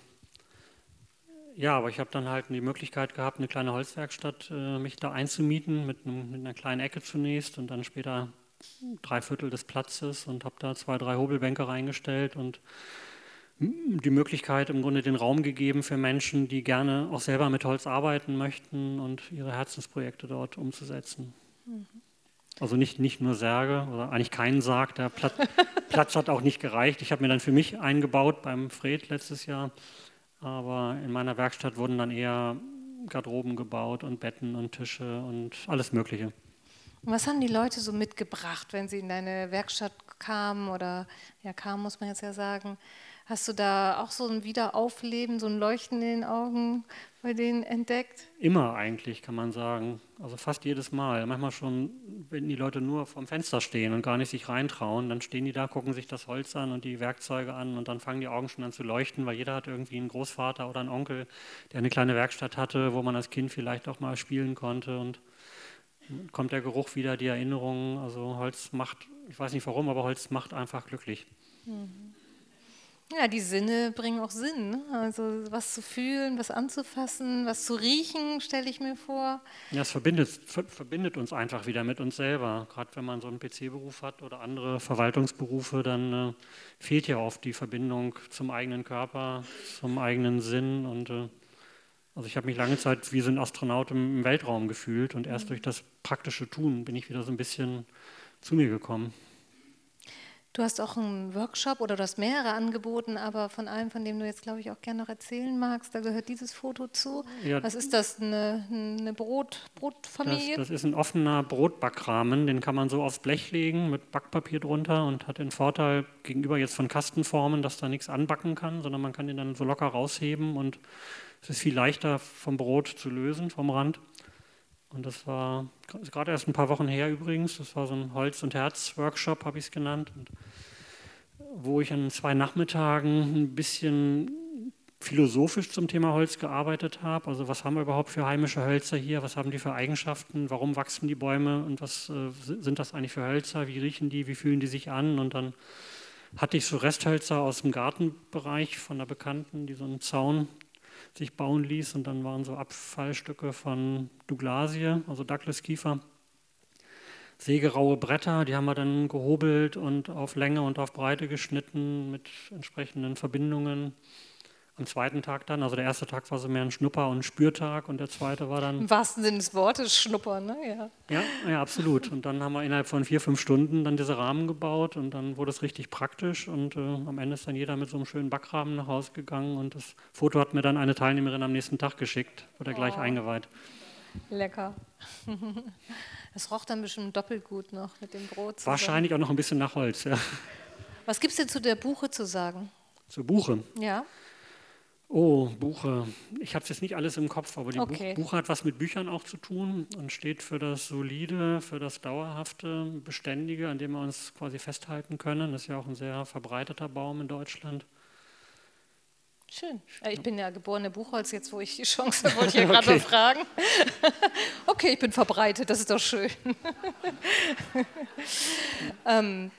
[SPEAKER 3] ja, aber ich habe dann halt die Möglichkeit gehabt, eine kleine Holzwerkstatt, äh, mich da einzumieten, mit, einem, mit, einer kleinen Ecke zunächst und dann später drei Viertel des Platzes und habe da zwei, drei Hobelbänke reingestellt und die Möglichkeit im Grunde den Raum gegeben für Menschen, die gerne auch selber mit Holz arbeiten möchten und ihre Herzensprojekte dort umzusetzen. Mhm. Also nicht, nicht nur Särge oder eigentlich keinen Sarg. Der Platz, [LAUGHS] Platz hat auch nicht gereicht. Ich habe mir dann für mich eingebaut beim Fred letztes Jahr. Aber in meiner Werkstatt wurden dann eher Garderoben gebaut und Betten und Tische und alles Mögliche.
[SPEAKER 2] Und was haben die Leute so mitgebracht, wenn sie in deine Werkstatt kamen oder ja kamen, muss man jetzt ja sagen? Hast du da auch so ein Wiederaufleben, so ein Leuchten in den Augen bei denen entdeckt?
[SPEAKER 3] Immer eigentlich, kann man sagen. Also fast jedes Mal. Manchmal schon, wenn die Leute nur vorm Fenster stehen und gar nicht sich reintrauen, dann stehen die da, gucken sich das Holz an und die Werkzeuge an und dann fangen die Augen schon an zu leuchten, weil jeder hat irgendwie einen Großvater oder einen Onkel, der eine kleine Werkstatt hatte, wo man als Kind vielleicht auch mal spielen konnte und kommt der Geruch wieder, die Erinnerungen. Also Holz macht, ich weiß nicht warum, aber Holz macht einfach glücklich. Mhm.
[SPEAKER 2] Ja, die Sinne bringen auch Sinn. Ne? Also was zu fühlen, was anzufassen, was zu riechen, stelle ich mir vor.
[SPEAKER 3] Ja, es verbindet, verbindet uns einfach wieder mit uns selber. Gerade wenn man so einen PC-Beruf hat oder andere Verwaltungsberufe, dann äh, fehlt ja oft die Verbindung zum eigenen Körper, zum eigenen Sinn. Und äh, also ich habe mich lange Zeit wie so ein Astronaut im, im Weltraum gefühlt und erst mhm. durch das praktische Tun bin ich wieder so ein bisschen zu mir gekommen.
[SPEAKER 2] Du hast auch einen Workshop oder du hast mehrere angeboten, aber von einem, von dem du jetzt, glaube ich, auch gerne noch erzählen magst, da gehört dieses Foto zu. Ja, Was ist das, eine, eine Brot, Brotfamilie?
[SPEAKER 3] Das, das, ist ein offener Brotbackrahmen, den kann man so aufs Blech legen mit Backpapier drunter und hat den Vorteil gegenüber jetzt von Kastenformen, dass da nichts anbacken kann, sondern man kann den dann so locker rausheben und es ist viel leichter vom Brot zu lösen, vom Rand. Und das war gerade erst ein paar Wochen her übrigens. Das war so ein Holz- und Herz-Workshop, habe ich es genannt. Und wo ich an zwei Nachmittagen ein bisschen philosophisch zum Thema Holz gearbeitet habe. Also was haben wir überhaupt für heimische Hölzer hier? Was haben die für Eigenschaften? Warum wachsen die Bäume? Und was äh, sind das eigentlich für Hölzer? Wie riechen die? Wie fühlen die sich an? Und dann hatte ich so Resthölzer aus dem Gartenbereich von einer Bekannten, die so einen Zaun sich bauen ließ. Und dann waren so Abfallstücke von Douglasie, also Douglas-Kiefer. Sägeraue Bretter, die haben wir dann gehobelt und auf Länge und auf Breite geschnitten mit entsprechenden Verbindungen. Am zweiten Tag dann, also der erste Tag war so mehr ein Schnupper- und Spürtag und der zweite war dann.
[SPEAKER 2] Im wahrsten Sinne des Wortes Schnuppern, ne?
[SPEAKER 3] Ja. ja. Ja, absolut. Und dann haben wir innerhalb von vier, fünf Stunden dann diese Rahmen gebaut und dann wurde es richtig praktisch und äh, am Ende ist dann jeder mit so einem schönen Backrahmen nach Hause gegangen und das Foto hat mir dann eine Teilnehmerin am nächsten Tag geschickt, wurde oh. gleich eingeweiht.
[SPEAKER 2] Lecker. [LAUGHS] Es roch dann bestimmt doppelt gut noch mit dem Brot.
[SPEAKER 3] Zusammen. Wahrscheinlich auch noch ein bisschen nach Holz, ja.
[SPEAKER 2] Was gibt es denn zu der Buche zu sagen?
[SPEAKER 3] Zur Buche?
[SPEAKER 2] Ja.
[SPEAKER 3] Oh, Buche. Ich habe jetzt nicht alles im Kopf, aber die okay. Buche hat was mit Büchern auch zu tun und steht für das Solide, für das Dauerhafte, Beständige, an dem wir uns quasi festhalten können. Das ist ja auch ein sehr verbreiteter Baum in Deutschland.
[SPEAKER 2] Schön. Ich bin ja geborene Buchholz, jetzt wo ich die Chance habe, wollte ich ja [LAUGHS] gerade okay. fragen. [LAUGHS] okay, ich bin verbreitet, das ist doch schön. [LAUGHS] ähm,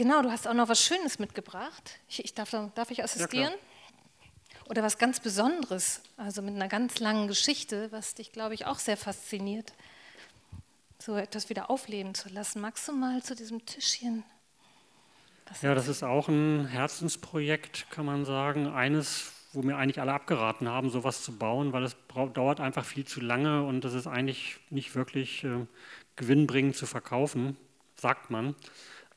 [SPEAKER 2] Genau, du hast auch noch was Schönes mitgebracht. Ich, ich darf, darf ich assistieren? Ja, Oder was ganz Besonderes, also mit einer ganz langen Geschichte, was dich, glaube ich, auch sehr fasziniert, so etwas wieder aufleben zu lassen. Magst du mal zu diesem Tischchen?
[SPEAKER 3] ja, das ist auch ein Herzensprojekt, kann man sagen. Eines wo mir eigentlich alle abgeraten haben, sowas zu bauen, weil es dauert einfach viel zu lange und es ist eigentlich nicht wirklich äh, gewinnbringend zu verkaufen, sagt man.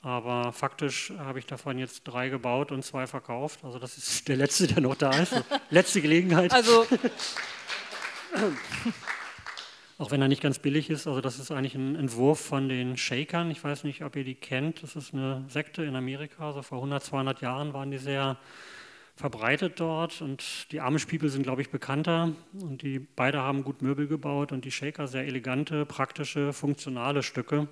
[SPEAKER 3] Aber faktisch habe ich davon jetzt drei gebaut und zwei verkauft. Also das ist der letzte, der noch da ist. letzte Gelegenheit.
[SPEAKER 2] Also [LAUGHS]
[SPEAKER 3] auch wenn er nicht ganz billig ist. Also das ist eigentlich ein Entwurf von den Shakern. Ich weiß nicht, ob ihr die kennt. Das ist eine Sekte in Amerika. Also vor 100, 200 Jahren waren die sehr verbreitet dort und die Amish People sind, glaube ich, bekannter und die beide haben gut Möbel gebaut und die Shaker sehr elegante, praktische, funktionale Stücke,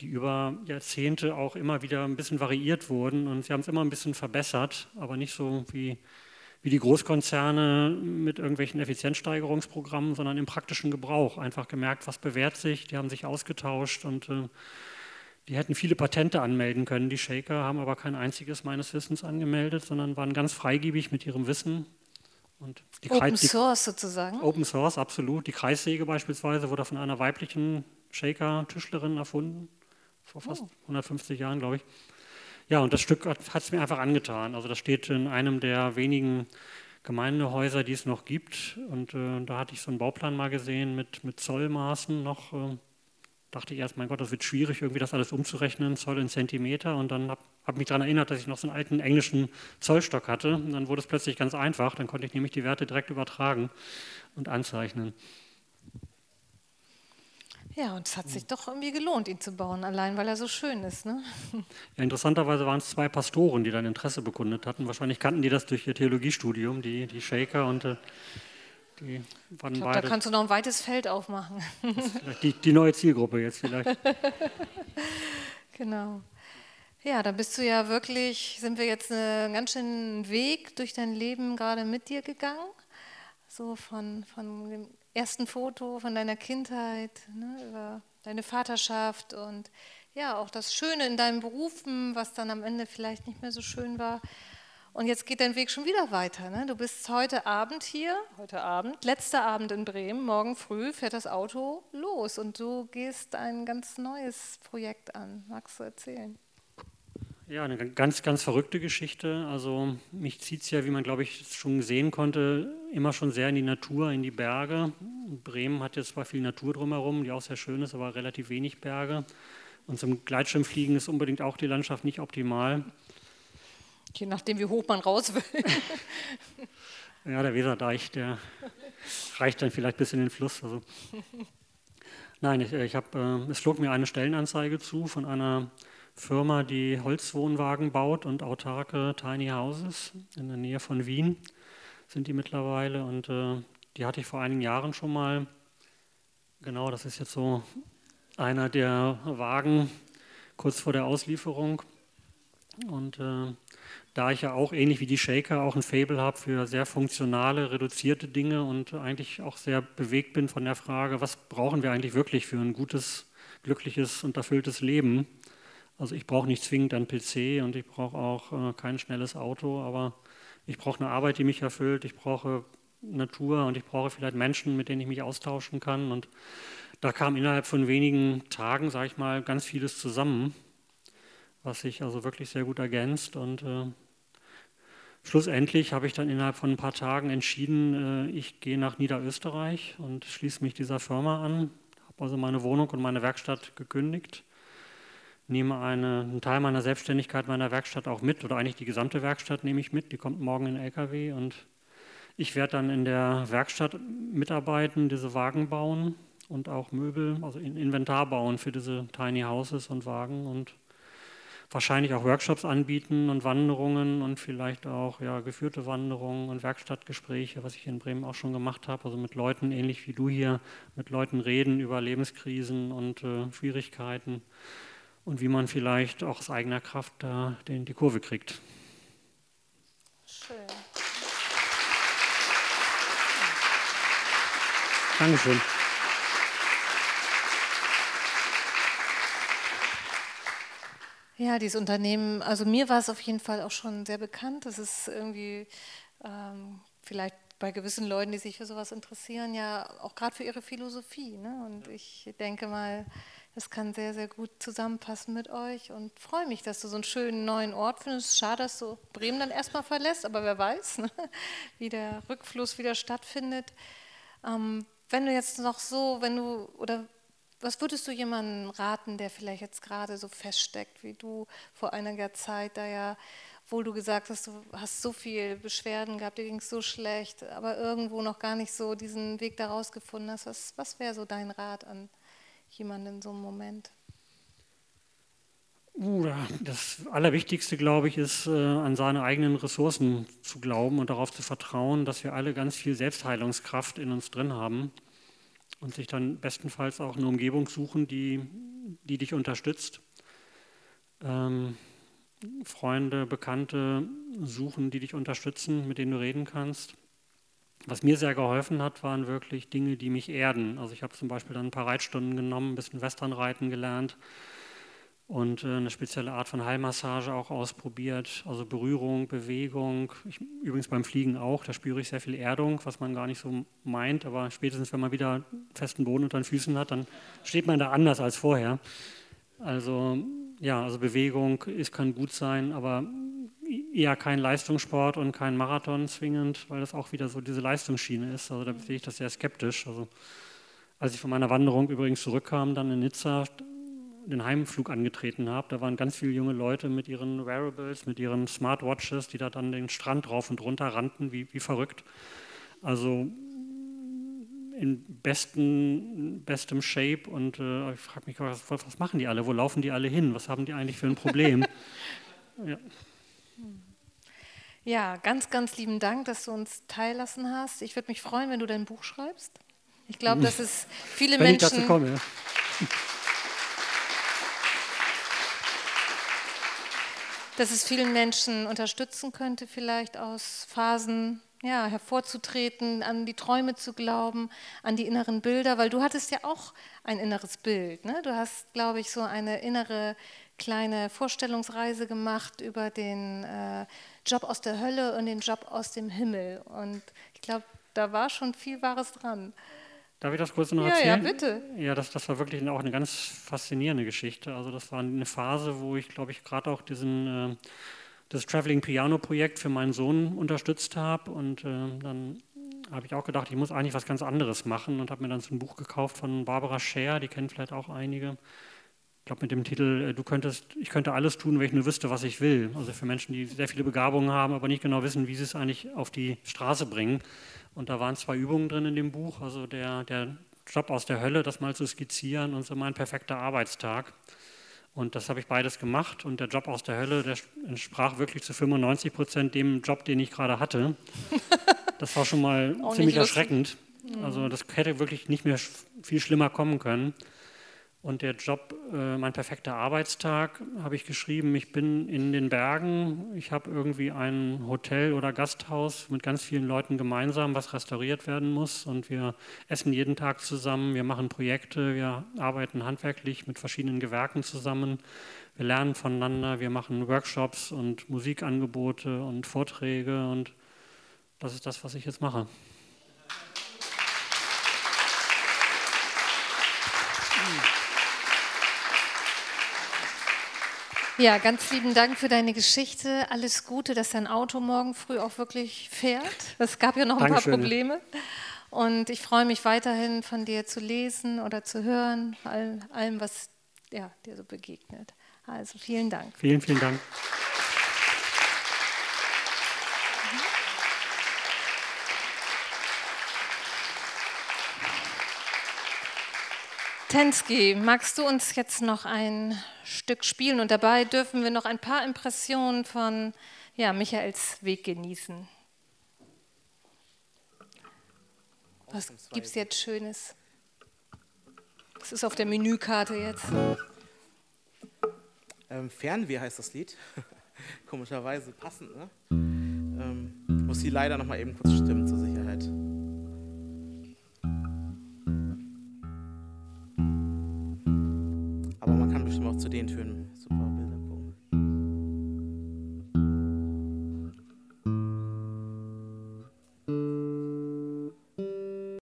[SPEAKER 3] die über Jahrzehnte auch immer wieder ein bisschen variiert wurden und sie haben es immer ein bisschen verbessert, aber nicht so wie, wie die Großkonzerne mit irgendwelchen Effizienzsteigerungsprogrammen, sondern im praktischen Gebrauch einfach gemerkt, was bewährt sich, die haben sich ausgetauscht und äh, die hätten viele Patente anmelden können, die Shaker, haben aber kein einziges meines Wissens angemeldet, sondern waren ganz freigebig mit ihrem Wissen.
[SPEAKER 2] Und die Open Kreis, Source sozusagen?
[SPEAKER 3] Open Source, absolut. Die Kreissäge beispielsweise wurde von einer weiblichen Shaker-Tischlerin erfunden, vor fast oh. 150 Jahren, glaube ich. Ja, und das Stück hat es mir einfach angetan. Also das steht in einem der wenigen Gemeindehäuser, die es noch gibt. Und äh, da hatte ich so einen Bauplan mal gesehen mit, mit Zollmaßen noch. Äh, dachte ich erst, mein Gott, das wird schwierig, irgendwie das alles umzurechnen, Zoll in Zentimeter. Und dann habe hab mich daran erinnert, dass ich noch so einen alten englischen Zollstock hatte. Und dann wurde es plötzlich ganz einfach. Dann konnte ich nämlich die Werte direkt übertragen und anzeichnen.
[SPEAKER 2] Ja, und es hat sich doch irgendwie gelohnt, ihn zu bauen, allein weil er so schön ist. Ne? [LAUGHS]
[SPEAKER 3] Ja, interessanterweise waren es zwei Pastoren, die dann Interesse bekundet hatten. Wahrscheinlich kannten die das durch ihr Theologiestudium, die, die Shaker und äh,
[SPEAKER 2] die waren ich glaub, beide. Da kannst du noch ein weites Feld aufmachen. [LAUGHS]
[SPEAKER 3] Die, die neue Zielgruppe jetzt vielleicht. [LAUGHS]
[SPEAKER 2] genau. Ja, da bist du ja wirklich, sind wir jetzt einen ganz schönen Weg durch dein Leben gerade mit dir gegangen. So von, von dem ersten Foto, von deiner Kindheit, ne, über deine Vaterschaft und ja, auch das Schöne in deinem Berufen, was dann am Ende vielleicht nicht mehr so schön war. Und jetzt geht dein Weg schon wieder weiter. Ne? Du bist heute Abend hier, heute Abend, letzter Abend in Bremen, morgen früh fährt das Auto los und du gehst ein ganz neues Projekt an. Magst du erzählen?
[SPEAKER 3] Ja, eine ganz, ganz verrückte Geschichte. Also mich zieht es ja, wie man, glaube ich, schon sehen konnte, immer schon sehr in die Natur, in die Berge. Bremen hat jetzt zwar viel Natur drumherum, die auch sehr schön ist, aber relativ wenig Berge. Und zum Gleitschirmfliegen ist unbedingt auch die Landschaft nicht optimal.
[SPEAKER 2] Je nachdem, wie hoch man raus will.
[SPEAKER 3] ja, der Weserdeich, der reicht dann vielleicht bis in den Fluss. Also. Nein, ich, ich hab, äh, es flog mir eine Stellenanzeige zu von einer Firma, die Holzwohnwagen baut und autarke Tiny Houses in der Nähe von Wien sind die mittlerweile. Und äh, die hatte ich vor einigen Jahren schon mal. Genau, das ist jetzt so einer der Wagen kurz vor der Auslieferung. Und äh, da ich ja auch ähnlich wie die Shaker auch ein Fable habe für sehr funktionale, reduzierte Dinge und eigentlich auch sehr bewegt bin von der Frage, was brauchen wir eigentlich wirklich für ein gutes, glückliches und erfülltes Leben? Also ich brauche nicht zwingend einen PC und ich brauche auch äh, kein schnelles Auto, aber ich brauche eine Arbeit, die mich erfüllt, ich brauche Natur und ich brauche vielleicht Menschen, mit denen ich mich austauschen kann. Und da kam innerhalb von wenigen Tagen, sage ich mal, ganz vieles zusammen was sich also wirklich sehr gut ergänzt. Und äh, schlussendlich habe ich dann innerhalb von ein paar Tagen entschieden, äh, ich gehe nach Niederösterreich und schließe mich dieser Firma an. Habe also meine Wohnung und meine Werkstatt gekündigt. Nehme eine, einen Teil meiner Selbstständigkeit meiner Werkstatt auch mit, oder eigentlich die gesamte Werkstatt nehme ich mit. Die kommt morgen in LKW und ich werde dann in der Werkstatt mitarbeiten, diese Wagen bauen und auch Möbel, also Inventar bauen für diese Tiny Houses und Wagen und wahrscheinlich auch Workshops anbieten und Wanderungen und vielleicht auch ja, geführte Wanderungen und Werkstattgespräche, was ich in Bremen auch schon gemacht habe. Also mit Leuten, ähnlich wie du hier, mit Leuten reden über Lebenskrisen und äh, Schwierigkeiten und wie man vielleicht auch aus eigener Kraft da den, die Kurve kriegt. Schön. Dankeschön.
[SPEAKER 2] Ja, dieses Unternehmen, also mir war es auf jeden Fall auch schon sehr bekannt. Das ist irgendwie ähm, vielleicht bei gewissen Leuten, die sich für sowas interessieren, ja auch gerade für ihre Philosophie. Ne? Und ich denke mal, Das kann sehr, sehr gut zusammenpassen mit euch und freue mich, dass du so einen schönen neuen Ort findest. Schade, dass du Bremen dann erstmal verlässt, aber wer weiß, ne? [LAUGHS] wie der Rückfluss wieder stattfindet. Ähm, wenn du jetzt noch so, wenn du, oder was würdest du jemandem raten, der vielleicht jetzt gerade so feststeckt, wie du vor einiger Zeit, da ja, obwohl du gesagt hast, du hast so viel Beschwerden gehabt, dir ging es so schlecht, aber irgendwo noch gar nicht so diesen Weg daraus gefunden hast, was, was wäre so dein Rat an jemanden in so einem Moment?
[SPEAKER 3] Uh, das Allerwichtigste, glaube ich, ist, äh, an seine eigenen Ressourcen zu glauben und darauf zu vertrauen, dass wir alle ganz viel Selbstheilungskraft in uns drin haben und sich dann bestenfalls auch eine Umgebung suchen, die, die dich unterstützt. Ähm, Freunde, Bekannte suchen, die dich unterstützen, mit denen du reden kannst. Was mir sehr geholfen hat, waren wirklich Dinge, die mich erden. Also ich habe zum Beispiel dann ein paar Reitstunden genommen, ein bisschen Westernreiten gelernt und äh, eine spezielle Art von Heilmassage auch ausprobiert. Also Berührung, Bewegung. Ich, übrigens beim Fliegen auch, da spüre ich sehr viel Erdung, was man gar nicht so meint. Aber spätestens, wenn man wieder festen Boden unter den Füßen hat, dann steht man da anders als vorher. Also ja, also Bewegung ist, kann gut sein, aber eher kein Leistungssport und kein Marathon zwingend, weil das auch wieder so diese Leistungsschiene ist. Also da sehe ich das sehr skeptisch. Also als ich von meiner Wanderung übrigens zurückkam, dann in Nizza, den Heimflug angetreten habe, da waren ganz viele junge Leute mit ihren Wearables, mit ihren Smartwatches, die da dann den Strand rauf und runter rannten, wie, wie verrückt. Also in besten, bestem Shape und äh, ich frage mich, was, was, machen die alle? Wo laufen die alle hin? Was haben die eigentlich für ein Problem? [LAUGHS]
[SPEAKER 2] ja. Ja, ganz, ganz lieben Dank, dass du uns teillassen hast. Ich würde mich freuen, wenn du dein Buch schreibst. Ich glaube, dass es viele
[SPEAKER 3] wenn
[SPEAKER 2] Menschen.
[SPEAKER 3] Ich dazu komme, ja.
[SPEAKER 2] dass es vielen Menschen unterstützen könnte, vielleicht aus Phasen ja, hervorzutreten, an die Träume zu glauben, an die inneren Bilder, weil du hattest ja auch ein inneres Bild. Ne? Du hast, glaube ich, so eine innere kleine Vorstellungsreise gemacht über den äh, Job aus der Hölle und den Job aus dem Himmel. Und ich glaube, da war schon viel Wahres dran.
[SPEAKER 3] Darf ich das kurz noch
[SPEAKER 2] ja,
[SPEAKER 3] erzählen?
[SPEAKER 2] Ja, bitte.
[SPEAKER 3] Ja, das, das war wirklich auch eine ganz faszinierende Geschichte. Also das war eine Phase, wo ich, glaube ich, gerade auch diesen, äh, das Traveling Piano Projekt für meinen Sohn unterstützt habe. Und äh, dann habe ich auch gedacht, ich muss eigentlich was ganz anderes machen und habe mir dann so ein Buch gekauft von Barbara Scher, die kennen vielleicht auch einige. Ich glaube mit dem Titel, äh, du könntest, ich könnte alles tun, wenn ich nur wüsste, was ich will. Also für Menschen, die sehr viele Begabungen haben, aber nicht genau wissen, wie sie es eigentlich auf die Straße bringen. Und da waren zwei Übungen drin in dem Buch, also der, der Job aus der Hölle, das mal zu skizzieren und so mein perfekter Arbeitstag. Und das habe ich beides gemacht und der Job aus der Hölle, der entsprach wirklich zu 95 Prozent dem Job, den ich gerade hatte. [LAUGHS] Das war schon mal ziemlich erschreckend. Also das hätte wirklich nicht mehr viel schlimmer kommen können. Und der Job, äh, mein perfekter Arbeitstag, habe ich geschrieben, ich bin in den Bergen, ich habe irgendwie ein Hotel oder Gasthaus mit ganz vielen Leuten gemeinsam, was restauriert werden muss. Und wir essen jeden Tag zusammen, wir machen Projekte, wir arbeiten handwerklich mit verschiedenen Gewerken zusammen, wir lernen voneinander, wir machen Workshops und Musikangebote und Vorträge. Und das ist das, was ich jetzt mache.
[SPEAKER 2] Ja, ganz lieben Dank für deine Geschichte. Alles Gute, dass dein Auto morgen früh auch wirklich fährt. Es gab ja noch ein Dankeschön. paar Probleme. Und ich freue mich weiterhin von dir zu lesen oder zu hören, allem, was ja, dir so begegnet. Also vielen Dank.
[SPEAKER 3] Vielen, vielen Dank.
[SPEAKER 2] Tensky, magst du uns jetzt noch ein Stück spielen? Und dabei dürfen wir noch ein paar Impressionen von ja, Michaels Weg genießen. Was gibt es jetzt Schönes? Was ist auf der Menükarte jetzt?
[SPEAKER 4] Ähm, Fernweh heißt das Lied. [LAUGHS] Komischerweise passend, ne? Ähm, muss sie leider noch mal eben kurz stimmen zur Sicherheit. Zu den Tönen.